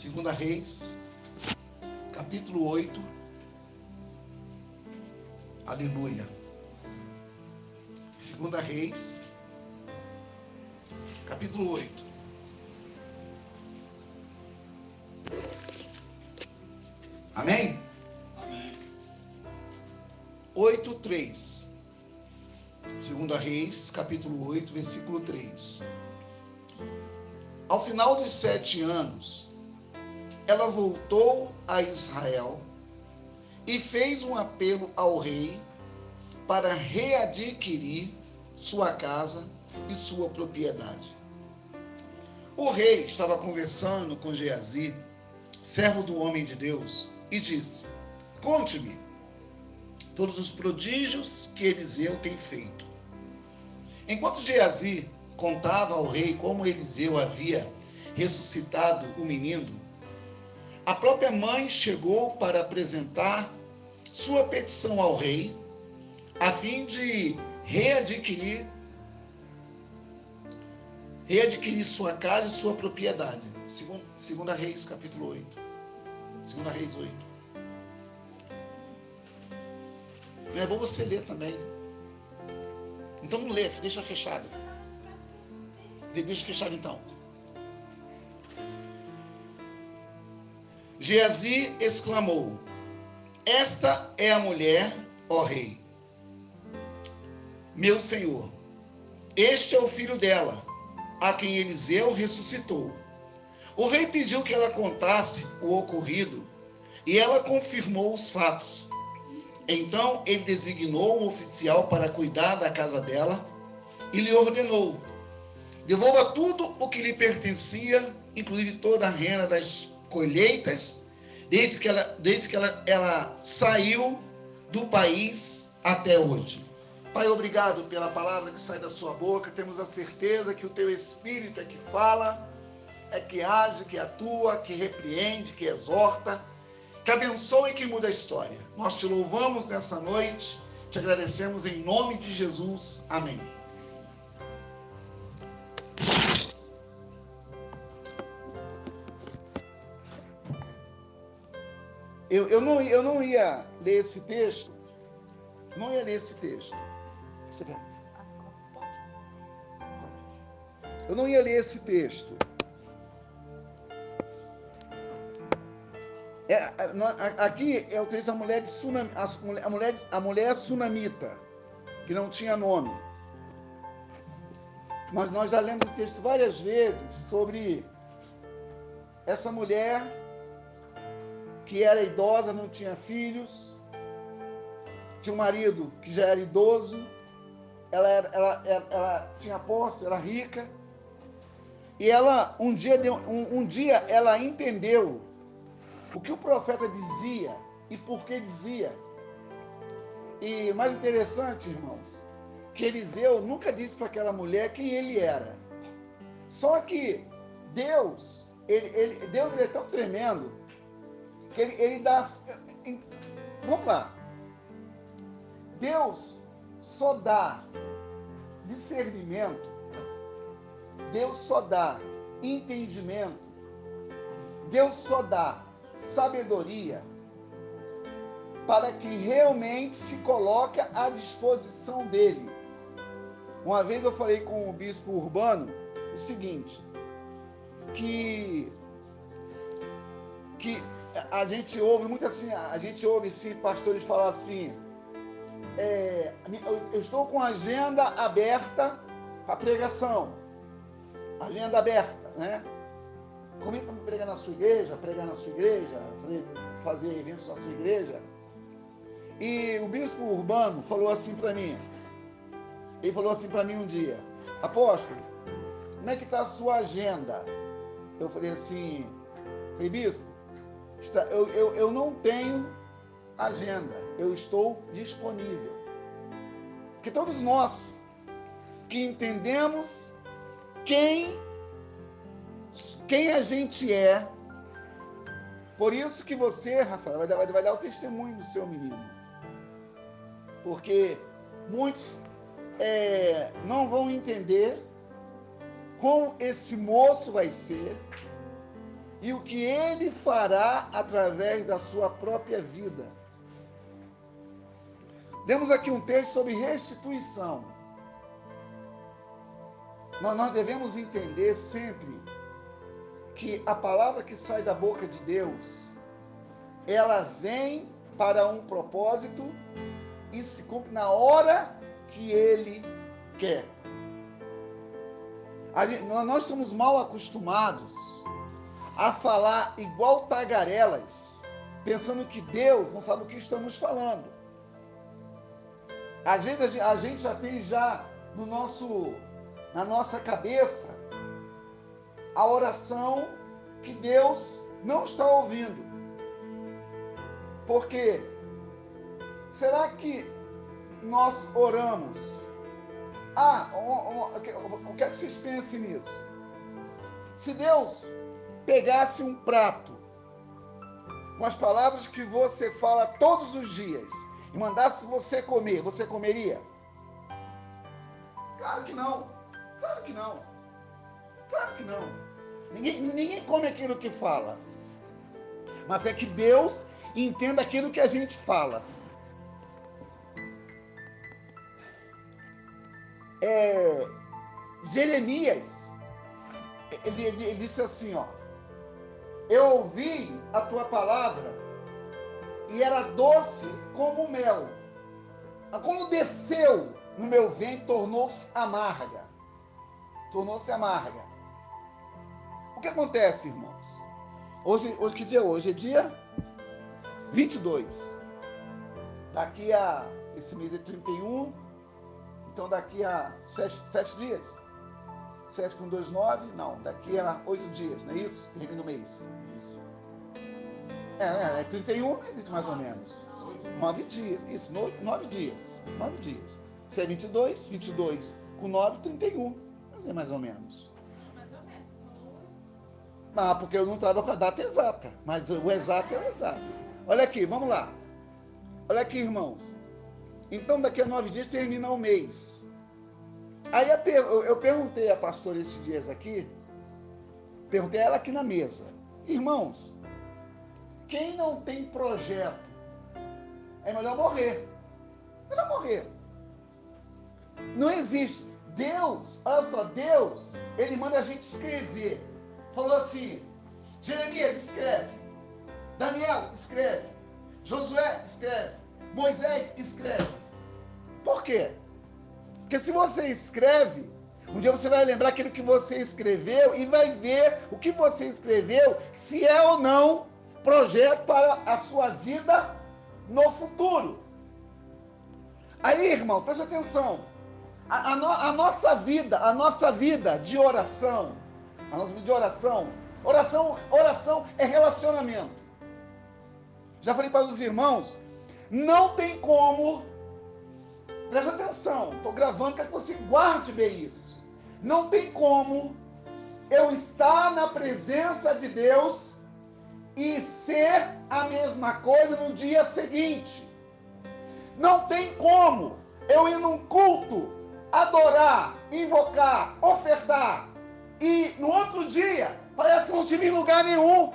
Segunda Reis, capítulo 8. Aleluia. Segunda Reis, capítulo 8. Amém? Amém. 8, 3. Segunda Reis, capítulo 8, versículo 3. Ao final dos sete anos, ela voltou a Israel e fez um apelo ao rei para readquirir sua casa e sua propriedade. O rei estava conversando com Geazi, servo do homem de Deus, e disse: Conte-me todos os prodígios que Eliseu tem feito. Enquanto Geazi contava ao rei como Eliseu havia ressuscitado o menino, a própria mãe chegou para apresentar sua petição ao rei, a fim de readquirir readquirir sua casa e sua propriedade. Segunda, segunda Reis, capítulo 8. Segunda Reis 8. É bom você ler também. Então não lê, deixa fechado. Deixa fechado então. Geazi exclamou: Esta é a mulher, ó rei. Meu senhor, este é o filho dela, a quem Eliseu ressuscitou. O rei pediu que ela contasse o ocorrido e ela confirmou os fatos. Então ele designou um oficial para cuidar da casa dela e lhe ordenou: devolva tudo o que lhe pertencia, inclusive toda a renda das colheitas, desde que ela, desde que ela, ela saiu do país até hoje. Pai, obrigado pela palavra que sai da sua boca. Temos a certeza que o teu espírito é que fala, é que age, que atua, que repreende, que exorta que abençoe e que muda a história. Nós te louvamos nessa noite, te agradecemos em nome de Jesus. Amém. Eu, eu, não, eu não ia ler esse texto, não ia ler esse texto. Você quer? Eu não ia ler esse texto É, aqui é o texto da mulher de Sunam, a mulher, a mulher sunamita, que não tinha nome. Mas nós já lemos esse texto várias vezes sobre essa mulher que era idosa, não tinha filhos, tinha um marido que já era idoso, ela, era, ela, ela, ela tinha posse, era rica, e ela um dia, um, um dia ela entendeu o que o profeta dizia e por que dizia. E mais interessante, irmãos, que Eliseu nunca disse para aquela mulher quem ele era. Só que Deus, ele, ele, Deus ele é tão tremendo que ele, ele dá. Vamos lá. Deus só dá discernimento, Deus só dá entendimento, Deus só dá sabedoria para que realmente se coloque à disposição dele. Uma vez eu falei com o bispo urbano o seguinte, que que a gente ouve muito assim, a gente ouve sim pastores falar assim, é, eu estou com a agenda aberta para pregação, agenda aberta, né? Convite para pregar na sua igreja, pregar na sua igreja, fazer, fazer eventos na sua igreja. E o bispo urbano falou assim para mim. Ele falou assim para mim um dia: Apóstolo, como é que está a sua agenda? Eu falei assim: Falei, bispo, eu, eu, eu não tenho agenda, eu estou disponível. Que todos nós que entendemos quem quem a gente é. Por isso que você, Rafael, vai dar, vai dar o testemunho do seu menino. Porque muitos é, não vão entender como esse moço vai ser, e o que ele fará através da sua própria vida. Temos aqui um texto sobre restituição. Nós, nós devemos entender sempre que a palavra que sai da boca de Deus, ela vem para um propósito e se cumpre na hora que ele quer. Nós estamos mal acostumados a falar igual tagarelas, pensando que Deus não sabe o que estamos falando. Às vezes a gente já tem já no nosso na nossa cabeça a oração que Deus não está ouvindo. Porque será que nós oramos? Ah, o que é que vocês pensem nisso? Se Deus pegasse um prato com as palavras que você fala todos os dias e mandasse você comer, você comeria? Claro que não. Claro que não. Claro que não. Ninguém, ninguém come aquilo que fala. Mas é que Deus entenda aquilo que a gente fala. É, Jeremias, ele, ele, ele disse assim, ó. Eu ouvi a tua palavra e era doce como mel. Quando desceu no meu ventre, tornou-se amarga. Tornou-se amarga. O que acontece, irmãos? Hoje, hoje que dia é hoje? É dia 22. Daqui a. Esse mês é 31. Então daqui a sete, sete dias. 7 com 2, 9. Não, daqui a 8 dias, não é isso? Termina o mês. É, é, é 31 meses mais ou menos. 9 dias. Isso, 9 dias. 9 dias. Se é 22, 22 com 9, 31. Mas é mais ou menos. Ah, porque eu não estava com a data exata. Mas o exato é o exato. Olha aqui, vamos lá. Olha aqui, irmãos. Então, daqui a nove dias termina o mês. Aí eu perguntei a pastora esses dias aqui, perguntei a ela aqui na mesa, irmãos, quem não tem projeto, é melhor morrer. Melhor morrer. Não existe. Deus, olha só, Deus, Ele manda a gente escrever. Falou assim: Jeremias, escreve. Daniel, escreve. Josué, escreve. Moisés, escreve. Por quê? Porque se você escreve, um dia você vai lembrar aquilo que você escreveu e vai ver o que você escreveu, se é ou não projeto para a sua vida no futuro. Aí, irmão, preste atenção. A, a, no, a, nossa vida, a nossa vida de oração, a nossa vida de oração, oração, oração é relacionamento. Já falei para os irmãos, não tem como Presta atenção, estou gravando, quero que você guarde bem isso. Não tem como eu estar na presença de Deus e ser a mesma coisa no dia seguinte. Não tem como eu ir num culto, adorar, invocar, ofertar e no outro dia parece que não tive em lugar nenhum.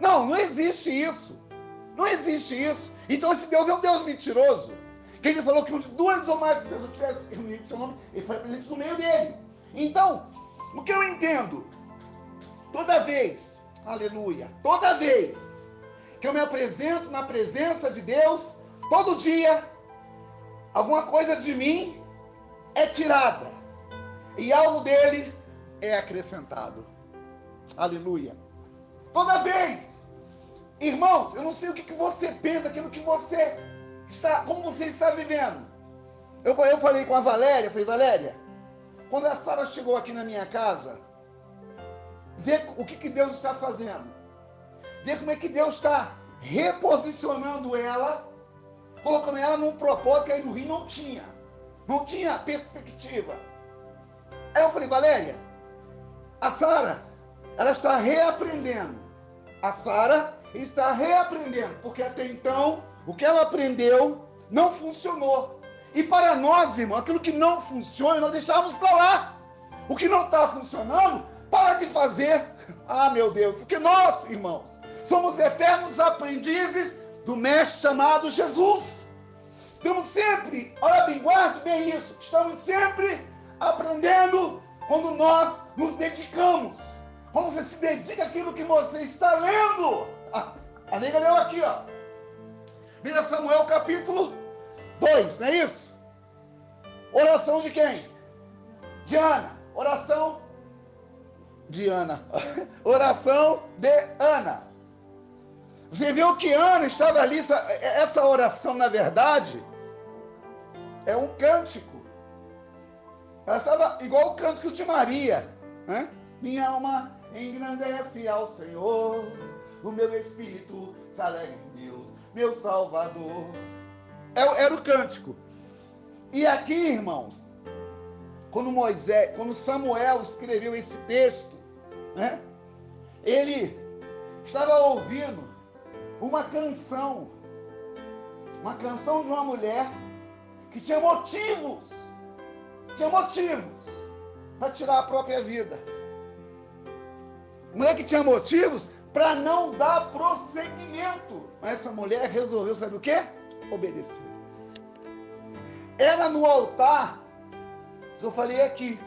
Não, não existe isso. Não existe isso. Então esse Deus é um Deus mentiroso. Que ele falou que onde duas ou mais pessoas tivessem reunido seu nome, ele foi presente no meio dele. Então, o que eu entendo? Toda vez, aleluia, toda vez que eu me apresento na presença de Deus, todo dia, alguma coisa de mim é tirada e algo dele é acrescentado. Aleluia. Toda vez, irmãos, eu não sei o que, que você pensa, aquilo que você está, como você está vivendo. Eu, eu falei com a Valéria, falei, Valéria, quando a Sara chegou aqui na minha casa, vê o que, que Deus está fazendo. Vê como é que Deus está reposicionando ela, colocando ela num propósito que aí no Rio não tinha. Não tinha perspectiva. Aí eu falei, Valéria, a Sara, ela está reaprendendo. A Sara está reaprendendo, porque até então o que ela aprendeu não funcionou. E para nós, irmão, aquilo que não funciona, nós deixamos para lá. O que não está funcionando, para de fazer. Ah, meu Deus, porque nós, irmãos, somos eternos aprendizes do mestre chamado Jesus. Estamos sempre, olha bem, guarde bem isso, estamos sempre aprendendo quando nós nos dedicamos. Quando você se dedica àquilo que você está lendo. Ah, a nega leu aqui, ó. Mira Samuel capítulo 2, não é isso? Oração de quem? De Ana. Oração de Ana. Oração de Ana. Você viu que Ana estava ali, essa oração, na verdade, é um cântico. Ela estava igual o cântico de Maria. Né? Minha alma engrandece ao Senhor, o meu espírito se alegra meu Salvador. É era o cântico. E aqui, irmãos, quando Moisés, quando Samuel escreveu esse texto, né? Ele estava ouvindo uma canção, uma canção de uma mulher que tinha motivos, tinha motivos para tirar a própria vida. Mulher que tinha motivos para não dar prosseguimento. Mas essa mulher resolveu, sabe o que? Obedecer. Era no altar, eu falei aqui,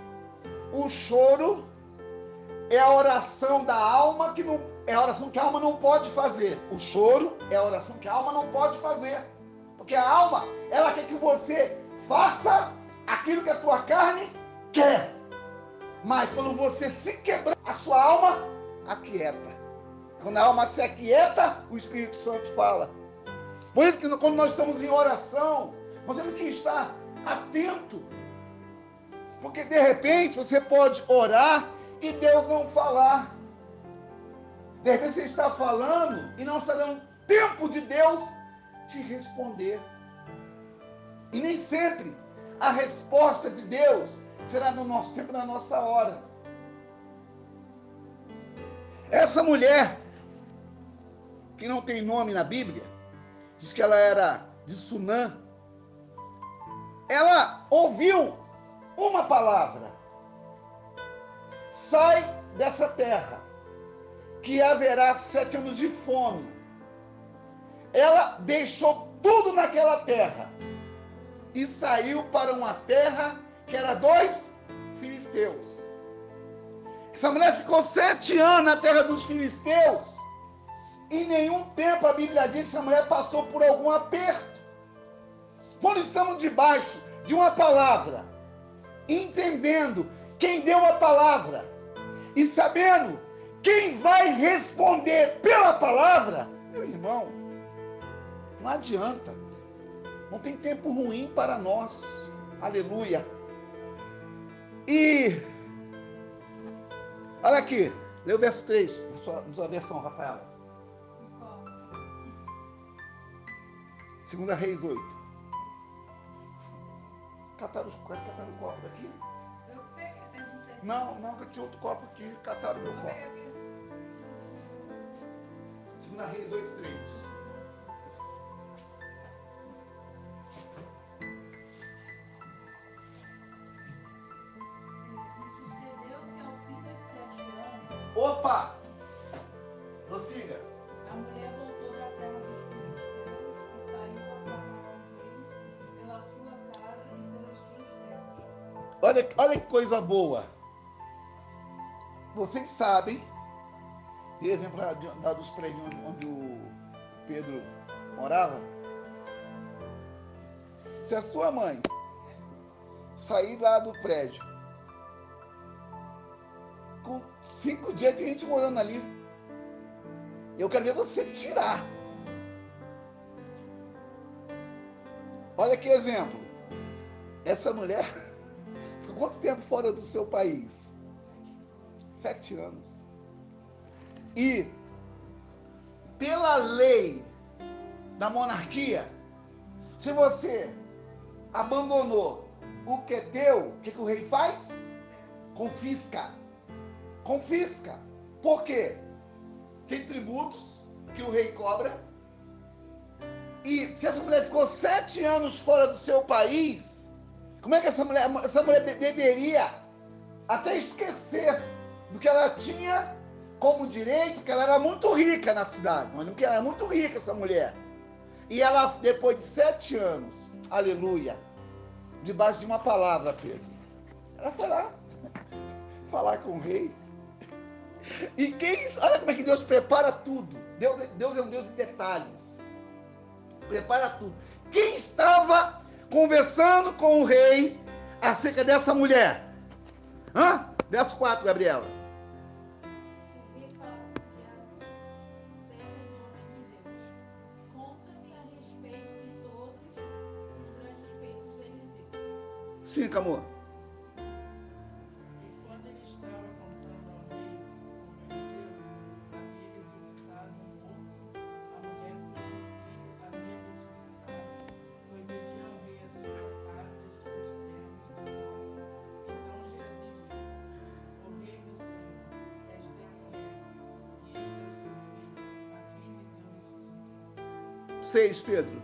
o choro é a oração da alma que não é a oração que a alma não pode fazer. O choro é a oração que a alma não pode fazer. Porque a alma, ela quer que você faça aquilo que a tua carne quer. Mas quando você se quebrar, a sua alma aquieta. Quando a alma se aquieta, o Espírito Santo fala. Por isso que quando nós estamos em oração, nós temos que estar atento. Porque de repente você pode orar e Deus não falar. De repente você está falando e não está dando tempo de Deus te responder. E nem sempre a resposta de Deus será no nosso tempo, na nossa hora. Essa mulher, que não tem nome na Bíblia, diz que ela era de Sunã. Ela ouviu uma palavra sai dessa terra, que haverá sete anos de fome. Ela deixou tudo naquela terra e saiu para uma terra que era dois filisteus. Essa mulher ficou sete anos na terra dos filisteus. Em nenhum tempo a Bíblia diz que essa mulher passou por algum aperto. Quando estamos debaixo de uma palavra, entendendo quem deu a palavra e sabendo quem vai responder pela palavra, meu irmão, não adianta. Não tem tempo ruim para nós. Aleluia. E olha aqui, lê o verso 3, na sua, na sua versão, Rafael. Segunda Reis 8. Cataram, cataram o copo daqui? Não, não, que tinha outro copo aqui, cataram o meu copo. Segunda Reis 8, 3. Coisa boa. Vocês sabem, por exemplo, lá dos prédios onde o Pedro morava, se a sua mãe sair lá do prédio com cinco dias de gente morando ali, eu quero ver você tirar. Olha que exemplo. Essa mulher quanto tempo fora do seu país? Sete anos. E, pela lei da monarquia, se você abandonou o que é teu, o que, que o rei faz? Confisca. Confisca. Por quê? Tem tributos que o rei cobra. E se essa mulher ficou sete anos fora do seu país, como é que essa mulher, essa mulher deveria até esquecer do que ela tinha como direito que ela era muito rica na cidade, mas não que ela era muito rica essa mulher. E ela, depois de sete anos, aleluia, debaixo de uma palavra, Pedro, ela foi lá falar com o rei. E quem, olha como é que Deus prepara tudo. Deus, Deus é um Deus de detalhes. Prepara tudo. Quem estava conversando com o rei acerca dessa mulher? Hã? Verso 4, Gabriela. O rei 6, Pedro.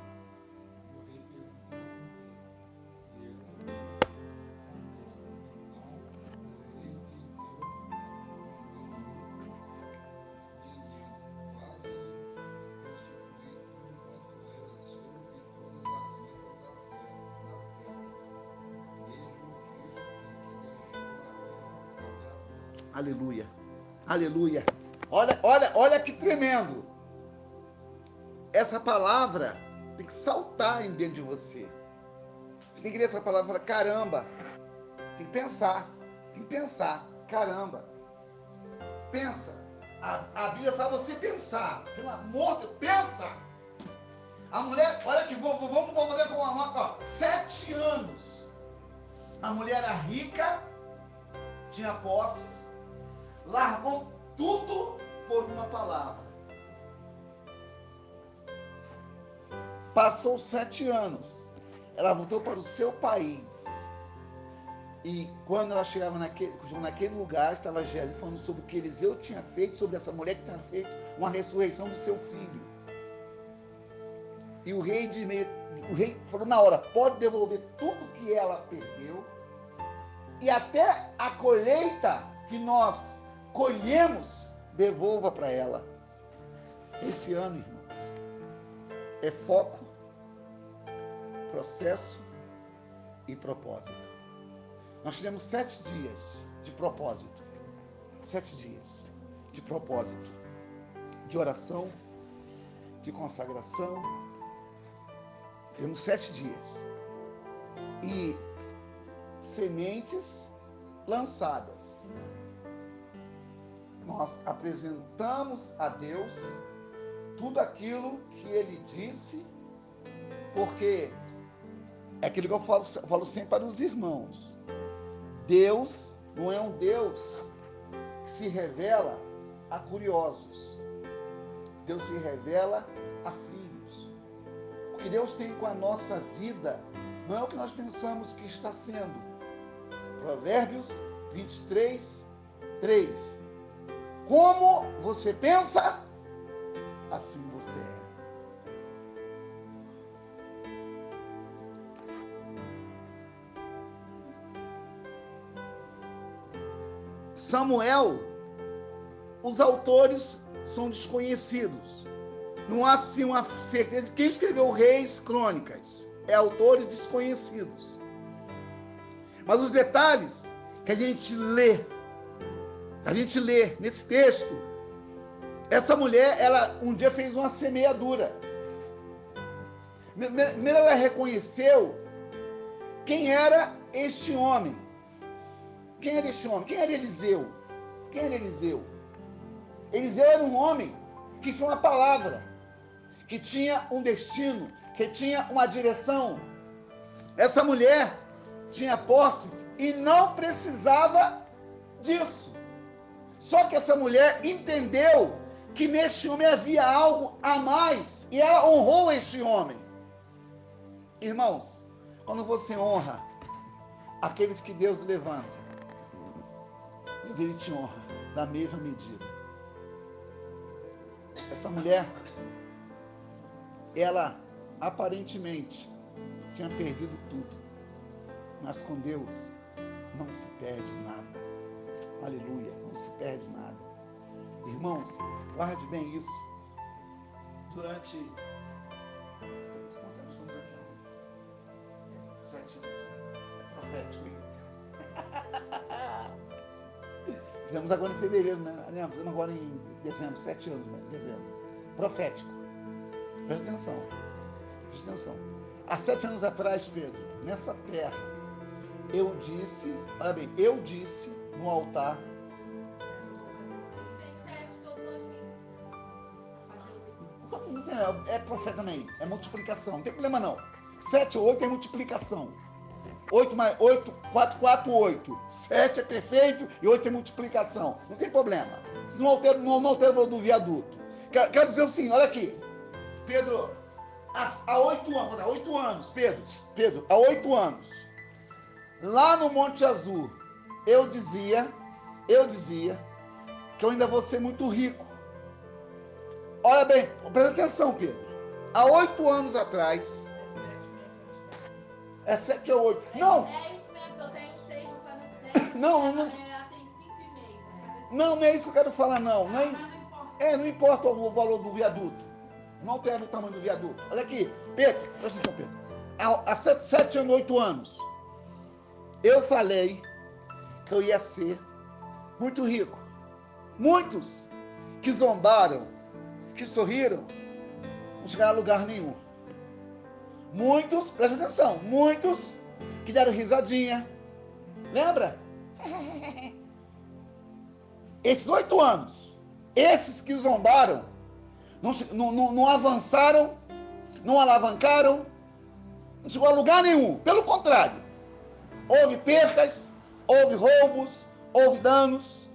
Aleluia. Aleluia. Olha, olha, olha que tremendo. Essa palavra tem que saltar em dentro de você. Você tem que ler essa palavra e falar, caramba. Tem que pensar. Tem que pensar. Caramba. Pensa. A, a Bíblia fala você pensar. Pelo amor de Deus, pensa. A mulher, olha que vou- vamos vamos fazer com uma ó. Sete anos. A mulher era rica, tinha posses, largou tudo por uma palavra. Passou sete anos. Ela voltou para o seu país. E quando ela chegava naquele, naquele lugar, estava Jéssica falando sobre o que Eliseu tinha feito, sobre essa mulher que tinha feito uma ressurreição do seu filho. E o rei de o rei falou na hora, pode devolver tudo que ela perdeu e até a colheita que nós colhemos, devolva para ela. Esse ano, irmãos, é foco, processo e propósito. Nós fizemos sete dias de propósito, sete dias de propósito, de oração, de consagração. Fizemos sete dias. E sementes lançadas. Nós apresentamos a Deus tudo aquilo que Ele disse, porque é aquilo que eu falo, falo sempre para os irmãos. Deus não é um Deus que se revela a curiosos. Deus se revela a filhos. O que Deus tem com a nossa vida não é o que nós pensamos que está sendo. Provérbios 23, 3. Como você pensa, assim você é. Samuel, os autores são desconhecidos. Não há assim uma certeza quem escreveu Reis Crônicas. É autores desconhecidos. Mas os detalhes que a gente lê, a gente lê nesse texto, essa mulher, ela um dia fez uma semeadura. Primeiro ela reconheceu quem era este homem. Quem era este homem? Quem era Eliseu? Quem era Eliseu? Eliseu era um homem que tinha uma palavra, que tinha um destino, que tinha uma direção. Essa mulher tinha posses e não precisava disso. Só que essa mulher entendeu que neste homem havia algo a mais e ela honrou este homem. Irmãos, quando você honra aqueles que Deus levanta, Deus ele te honra da mesma medida. Essa mulher, ela aparentemente tinha perdido tudo, mas com Deus não se perde nada. Aleluia, não se perde nada. Irmãos, guarde bem isso. Durante. Fizemos agora em fevereiro, né? Não, fizemos agora em dezembro, sete anos, né? Dezembro. Profético. Presta atenção. Presta atenção. Há sete anos atrás, Pedro, nessa terra, eu disse, olha bem, eu disse no altar, oito. é, é profeta também, é multiplicação, não tem problema não. Sete ou oito é multiplicação. Oito mais oito, quatro, quatro, oito. Sete é perfeito e oito é multiplicação. Não tem problema. Isso não altera, não, não altera o valor do viaduto. Quero, quero dizer assim, olha aqui. Pedro, há, há oito anos, vou dar oito anos, Pedro, Pedro, há oito anos, lá no Monte Azul, eu dizia, eu dizia, que eu ainda vou ser muito rico. Olha bem, presta atenção, Pedro. Há oito anos atrás, É sete, minha quantidade. é sete ou oito. Não, É isso mesmo, eu tenho seis, vou fazer sete. Não, eu não- fazer cinco. não, não é isso que eu quero falar, não. é, não importa. é, não importa o valor do viaduto. Não altera o tamanho do viaduto. Olha aqui, Pedro, presta atenção, Pedro. Há, há sete, sete anos, oito anos, eu falei que eu ia ser muito rico. Muitos que zombaram, que sorriram, não chegaram a lugar nenhum. Muitos, presta atenção, muitos que deram risadinha. Lembra? Esses oito anos, esses que zombaram, não, não- não avançaram, não alavancaram, não chegou a lugar nenhum. Pelo contrário, houve percas, houve roubos, houve danos.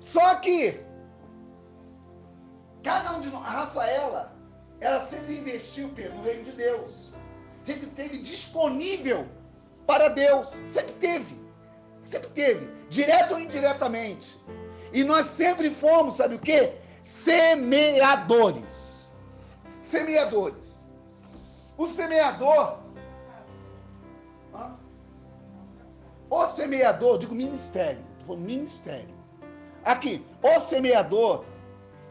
Só que, cada um de nós, a Rafaela, ela sempre investiu Pedro, no reino de Deus. Sempre teve disponível para Deus. Sempre teve. Sempre teve. Direto ou indiretamente. E nós sempre fomos, sabe o quê? Semeadores. Semeadores. O semeador. O semeador, digo ministério. Falando ministério. Aqui, o semeador,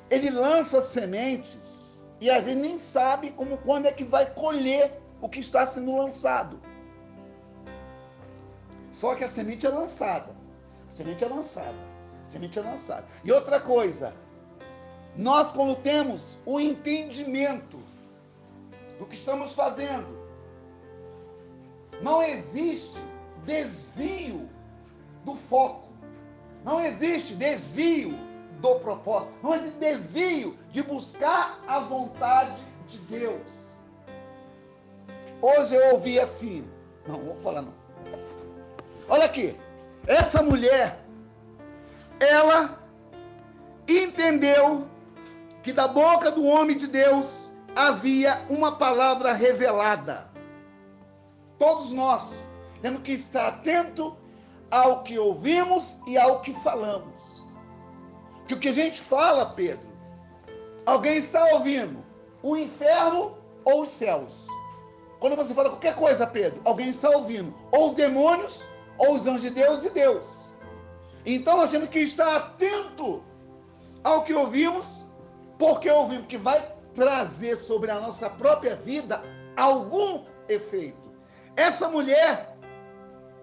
ele lança sementes e às vezes nem sabe como quando é que vai colher o que está sendo lançado. Só que a semente é lançada. A semente é lançada. A semente é lançada. E outra coisa, nós quando temos o entendimento do que estamos fazendo, não existe desvio do foco. Não existe desvio do propósito. Não existe desvio de buscar a vontade de Deus. Hoje eu ouvi assim. Não, vou falar não. Olha aqui. Essa mulher, ela entendeu que da boca do homem de Deus havia uma palavra revelada. Todos nós temos que estar atento ao que ouvimos e ao que falamos. Que o que a gente fala, Pedro, alguém está ouvindo o inferno ou os céus. Quando você fala qualquer coisa, Pedro, alguém está ouvindo ou os demônios ou os anjos de Deus e Deus. Então nós temos que estar atento ao que ouvimos, porque ouvimos que vai trazer sobre a nossa própria vida algum efeito. Essa mulher,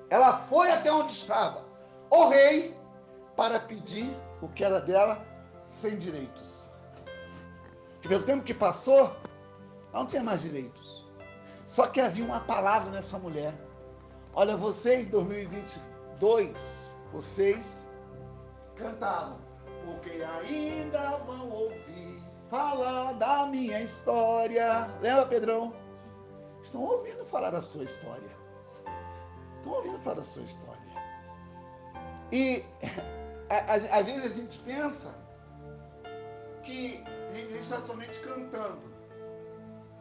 ela foi até onde estava o rei para pedir o que era dela sem direitos. E pelo tempo que passou, ela não tinha mais direitos. Só que havia uma palavra nessa mulher. Olha, vocês, 2022, vocês cantavam, porque ainda vão ouvir falar da minha história. Lembra, Pedrão? Estão ouvindo falar da sua história. Estão ouvindo falar da sua história. E às vezes a gente pensa que a gente está somente cantando.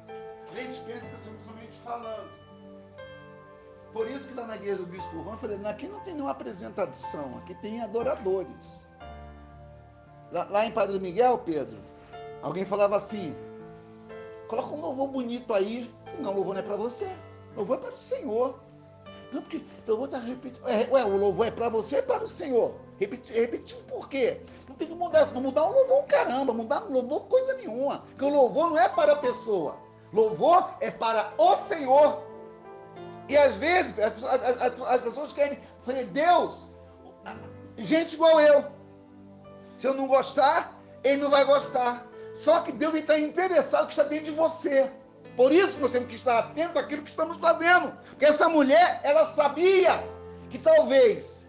A gente pensa que está somente falando. Por isso que lá na igreja do Bispo Juan, eu falei, aqui não tem nenhuma apresentação, aqui tem adoradores. Lá, lá em Padre Miguel, Pedro, alguém falava assim, coloca um louvor bonito aí. Não, louvor não é para você, louvor é para o Senhor. Não, porque louvor está repetindo. É, ué, o louvor é para você e para o Senhor. Repeti- Repetitivo por quê? Não tem que mudar, não mudar o louvor, caramba, mudar o louvor coisa nenhuma. Porque o louvor não é para a pessoa. Louvor é para o Senhor. E às vezes as, as- as- as pessoas querem fazer Deus, gente igual eu. Se eu não gostar, ele não vai gostar. Só que Deus está interessado que está dentro de você. Por isso nós temos que estar atentos àquilo que estamos fazendo. Porque essa mulher, ela sabia que talvez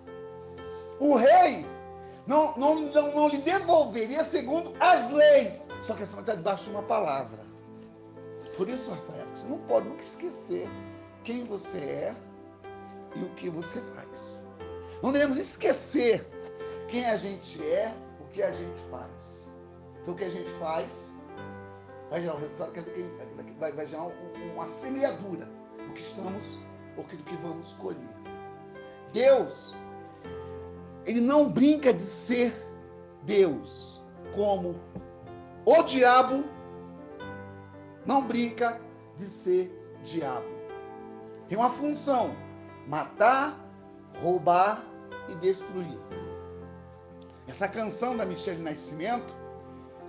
o rei não, não, não, não lhe devolveria segundo as leis. Só que essa está debaixo de uma palavra. Por isso, Rafael, você não pode nunca esquecer quem você é e o que você faz. Não devemos esquecer quem a gente é, o que a gente faz. Porque o que a gente faz vai gerar um resultado que vai, vai gerar um- uma semeadura do que estamos ou do que vamos colher. Deus, ele não brinca de ser Deus como o diabo não brinca de ser diabo. Tem uma função: matar, roubar e destruir. Essa canção da Michelle Nascimento,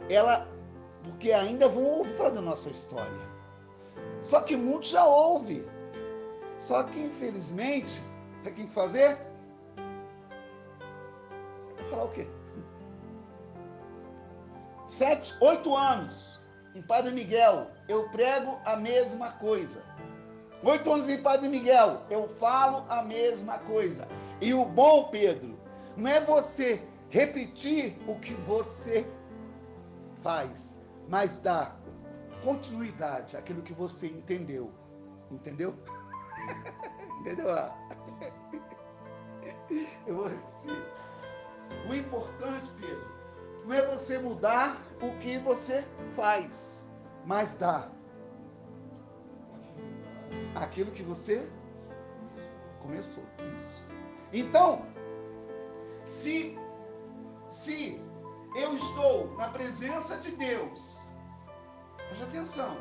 ela, porque ainda vão ouvir falar da nossa história. Só que muitos já ouvem. Só que infelizmente, o que tem que fazer? Falar o quê? Sete, oito anos em Padre Miguel, eu prego a mesma coisa. Oito anos em Padre Miguel, eu falo a mesma coisa. E o bom, Pedro, não é você repetir o que você faz, mas dar continuidade àquilo que você entendeu. Entendeu? Entendeu? Eu vou repetir. O importante, Pedro, não é você mudar o que você faz, mas dar aquilo que você começou. Isso. Então, se se eu estou na presença de Deus, preste atenção.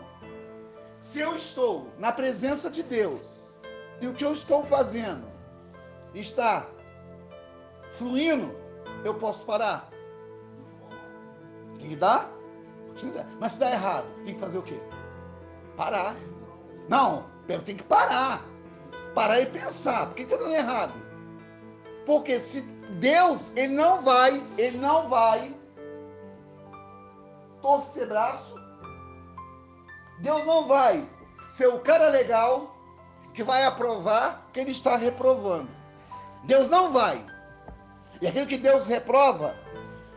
Se eu estou na presença de Deus e o que eu estou fazendo está fluindo, eu posso parar? Tem que dar? Mas se dá errado, tem que fazer o quê? Parar. Não, eu tenho que parar. Parar e pensar. Por que está dando errado? Porque se Deus, ele não vai, ele não vai torcer braço. Deus não vai ser o cara legal que vai aprovar que ele está reprovando. Deus não vai. E aquilo que Deus reprova,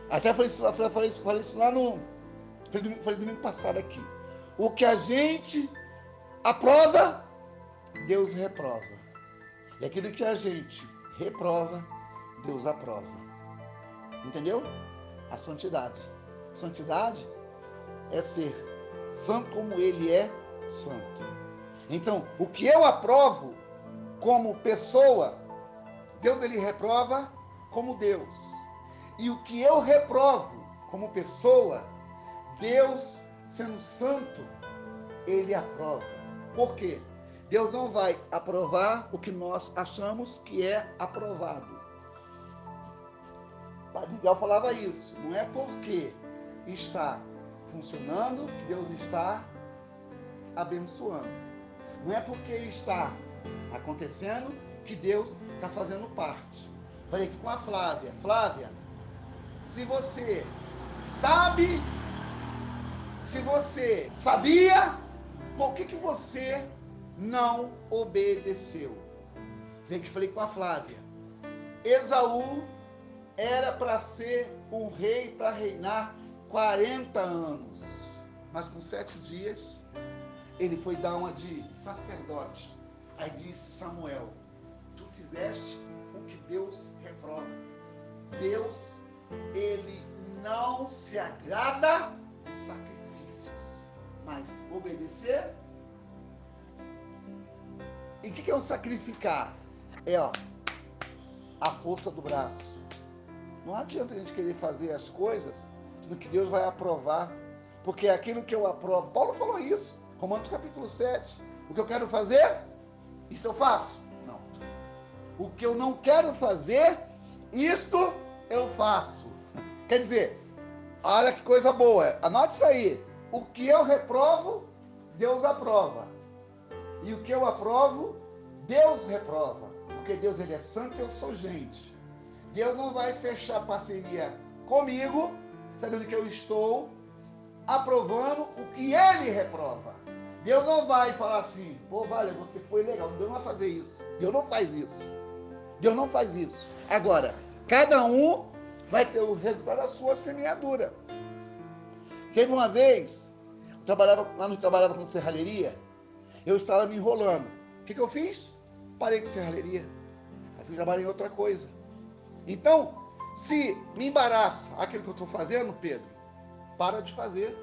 até falei falei, falei isso, lá no. Falei domingo, falei domingo passado aqui. O que a gente aprova, Deus reprova. E aquilo que a gente reprova, Deus aprova. Entendeu? A santidade. Santidade é ser santo como ele é santo. Então, o que eu aprovo como pessoa, Deus ele reprova como Deus. E o que eu reprovo como pessoa, Deus, sendo santo, ele aprova. Por quê? Deus não vai aprovar o que nós achamos que é aprovado. Padre Miguel falava isso. Não é porque está funcionando que Deus está abençoando. Não é porque está acontecendo que Deus está fazendo parte. Falei aqui com a Flávia. Flávia, se você sabe, se você sabia, por que, que você não obedeceu? Falei que falei com a Flávia. Esaú era para ser um rei para reinar 40 anos. Mas com sete dias, ele foi dar uma de sacerdote. Aí disse Samuel: Tu fizeste o que Deus reprova. Deus, ele não se agrada de sacrifícios, mas obedecer. E o que, que é o sacrificar? É ó, a força do braço. Não adianta a gente querer fazer as coisas no que Deus vai aprovar. Porque é aquilo que eu aprovo. Paulo falou isso, Romanos capítulo 7. O que eu quero fazer, isso eu faço. Não. O que eu não quero fazer, isto eu faço. Quer dizer, olha que coisa boa. Anote isso aí. O que eu reprovo, Deus aprova. E o que eu aprovo, Deus reprova. Porque Deus ele é santo e eu sou gente. Deus não vai fechar parceria comigo, sabendo que eu estou aprovando o que ele reprova. Deus não vai falar assim, pô, vale, você foi legal. Deus não vai fazer isso. Deus não faz isso. Deus não faz isso. Agora, cada um vai ter o resultado da sua semeadura. Teve uma vez, eu trabalhava, lá no trabalhava com serralheria, eu estava me enrolando. O que, que eu fiz? Parei com serralheria. Aí fui trabalhar em outra coisa. Então, se me embaraça aquilo que eu estou fazendo, Pedro, para de fazer.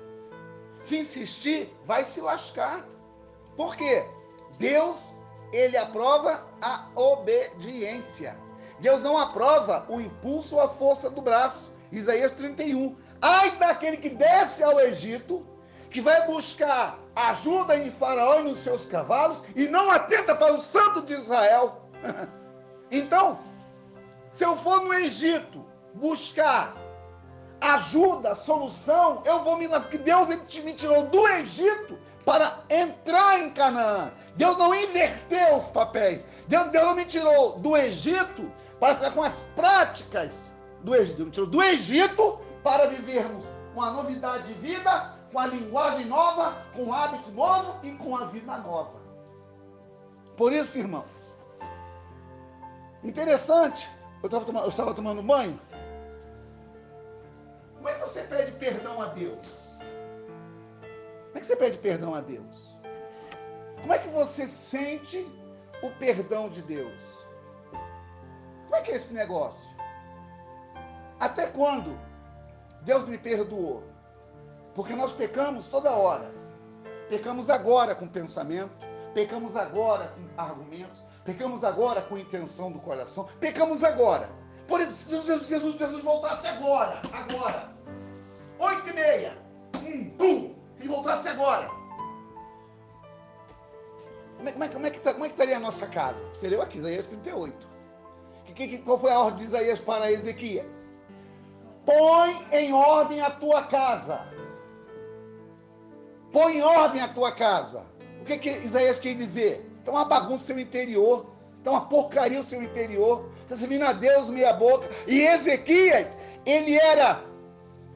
Se insistir, vai se lascar. Por quê? Deus, ele aprova a obediência. Deus não aprova o impulso ou a força do braço. Isaías 31. Ai daquele que desce ao Egito, que vai buscar ajuda em Faraó e nos seus cavalos e não atenta para o santo de Israel. então, se eu for no Egito buscar ajuda, solução, eu vou me porque Deus me tirou do Egito para entrar em Canaã. Deus não inverteu os papéis. Deus, Deus não me tirou do Egito para ficar com as práticas do Egito. Do Egito para vivermos uma novidade de vida, com a linguagem nova, com um hábito novo e com a vida nova. Por isso, irmãos, interessante, eu estava tomando, eu estava tomando banho. Como é que você pede perdão a Deus? Como é que você pede perdão a Deus? Como é que você sente o perdão de Deus? Como é que é esse negócio? Até quando Deus me perdoou? Porque nós pecamos toda hora. Pecamos agora com pensamento, pecamos agora com argumentos, pecamos agora com intenção do coração, pecamos agora. Por isso, Jesus, Jesus, Jesus voltasse agora, agora, oito e meia, um, pum, ele voltasse agora. Como é, como, é, como, é que, tá, como é que estaria a nossa casa? Seria aqui, Isaías 38. Que, qual foi a ordem de Isaías para Ezequias? Põe em ordem a tua casa. Põe em ordem a tua casa. O que, que Isaías quer dizer? Então uma bagunça no seu interior. Então uma porcaria no seu interior. Está servindo a Deus meia boca. E Ezequias, ele era,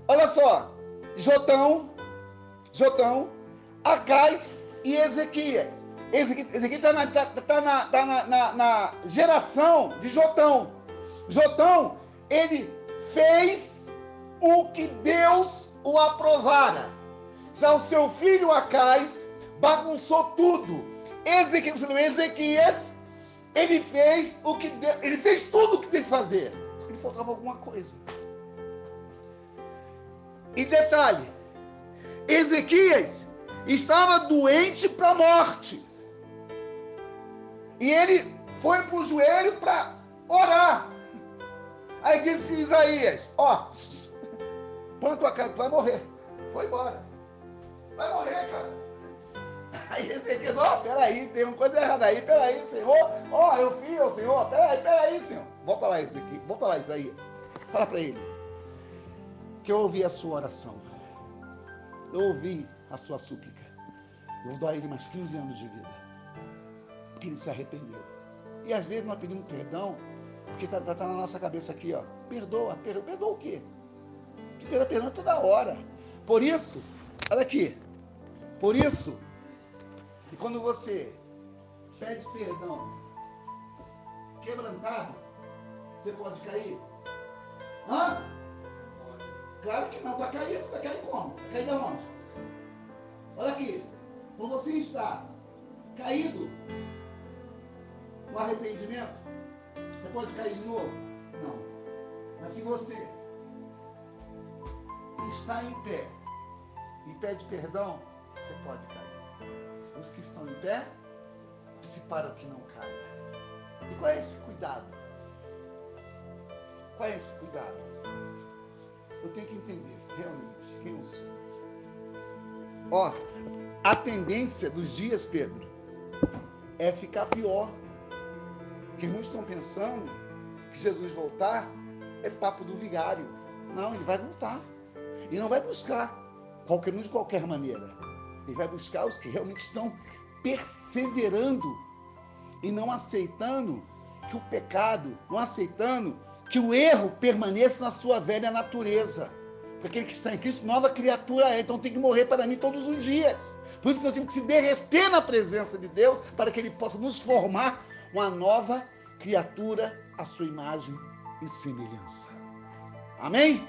olha só, Jotão, Jotão, Acais e Ezequias. Ezequias está na, tá, tá na, tá na, na, na geração de Jotão. Jotão, ele fez o que Deus o aprovara. Já o seu filho Acais bagunçou tudo. Ezequias, Ezequias ele fez o que Deus, ele fez tudo o que tem que fazer. Ele faltava alguma coisa. E detalhe, Ezequias estava doente para a morte. E ele foi para o joelho para orar. Aí disse Isaías: Ó, põe tua cara, tu vai morrer. Foi embora. Vai morrer, cara. Aí Ezequias, ó, peraí, tem uma coisa errada aí, peraí, Senhor. Ó, eu fiz, oh, Senhor, peraí, peraí, Senhor. Volta lá, Ezequias, volta lá, Isaías. Fala para ele. Que eu ouvi a sua oração. Eu ouvi a sua súplica. Eu vou dar a ele mais 15 anos de vida. Porque ele se arrependeu. E às vezes nós pedimos perdão, porque está tá, tá na nossa cabeça aqui, ó. Perdoa, perdoa, perdoa o quê? Que perdoa, perdoa toda hora. Por isso, olha aqui. Por isso, e quando você pede perdão quebrantado, você pode cair? Hã? Claro que não, está caindo, está caindo como? Está caindo aonde? Olha aqui, quando você está caído no arrependimento, você pode cair de novo? Não. Mas se você está em pé e pede perdão, você pode cair. Os que estão em pé, se para que não caia. E qual é esse cuidado? Qual é esse cuidado? Eu tenho que entender realmente quem eu sou. Ó, a tendência dos dias, Pedro, é ficar pior. Porque muitos estão pensando que Jesus voltar é papo do vigário. Não, ele vai voltar. E não vai buscar qualquer um de qualquer maneira. Ele vai buscar os que realmente estão perseverando e não aceitando que o pecado, não aceitando que o erro permaneça na sua velha natureza. Porque aquele que está em Cristo, nova criatura é. Então tem que morrer para mim todos os dias. Por isso que nós temos que se derreter na presença de Deus para que Ele possa nos formar uma nova criatura à sua imagem e semelhança. Amém?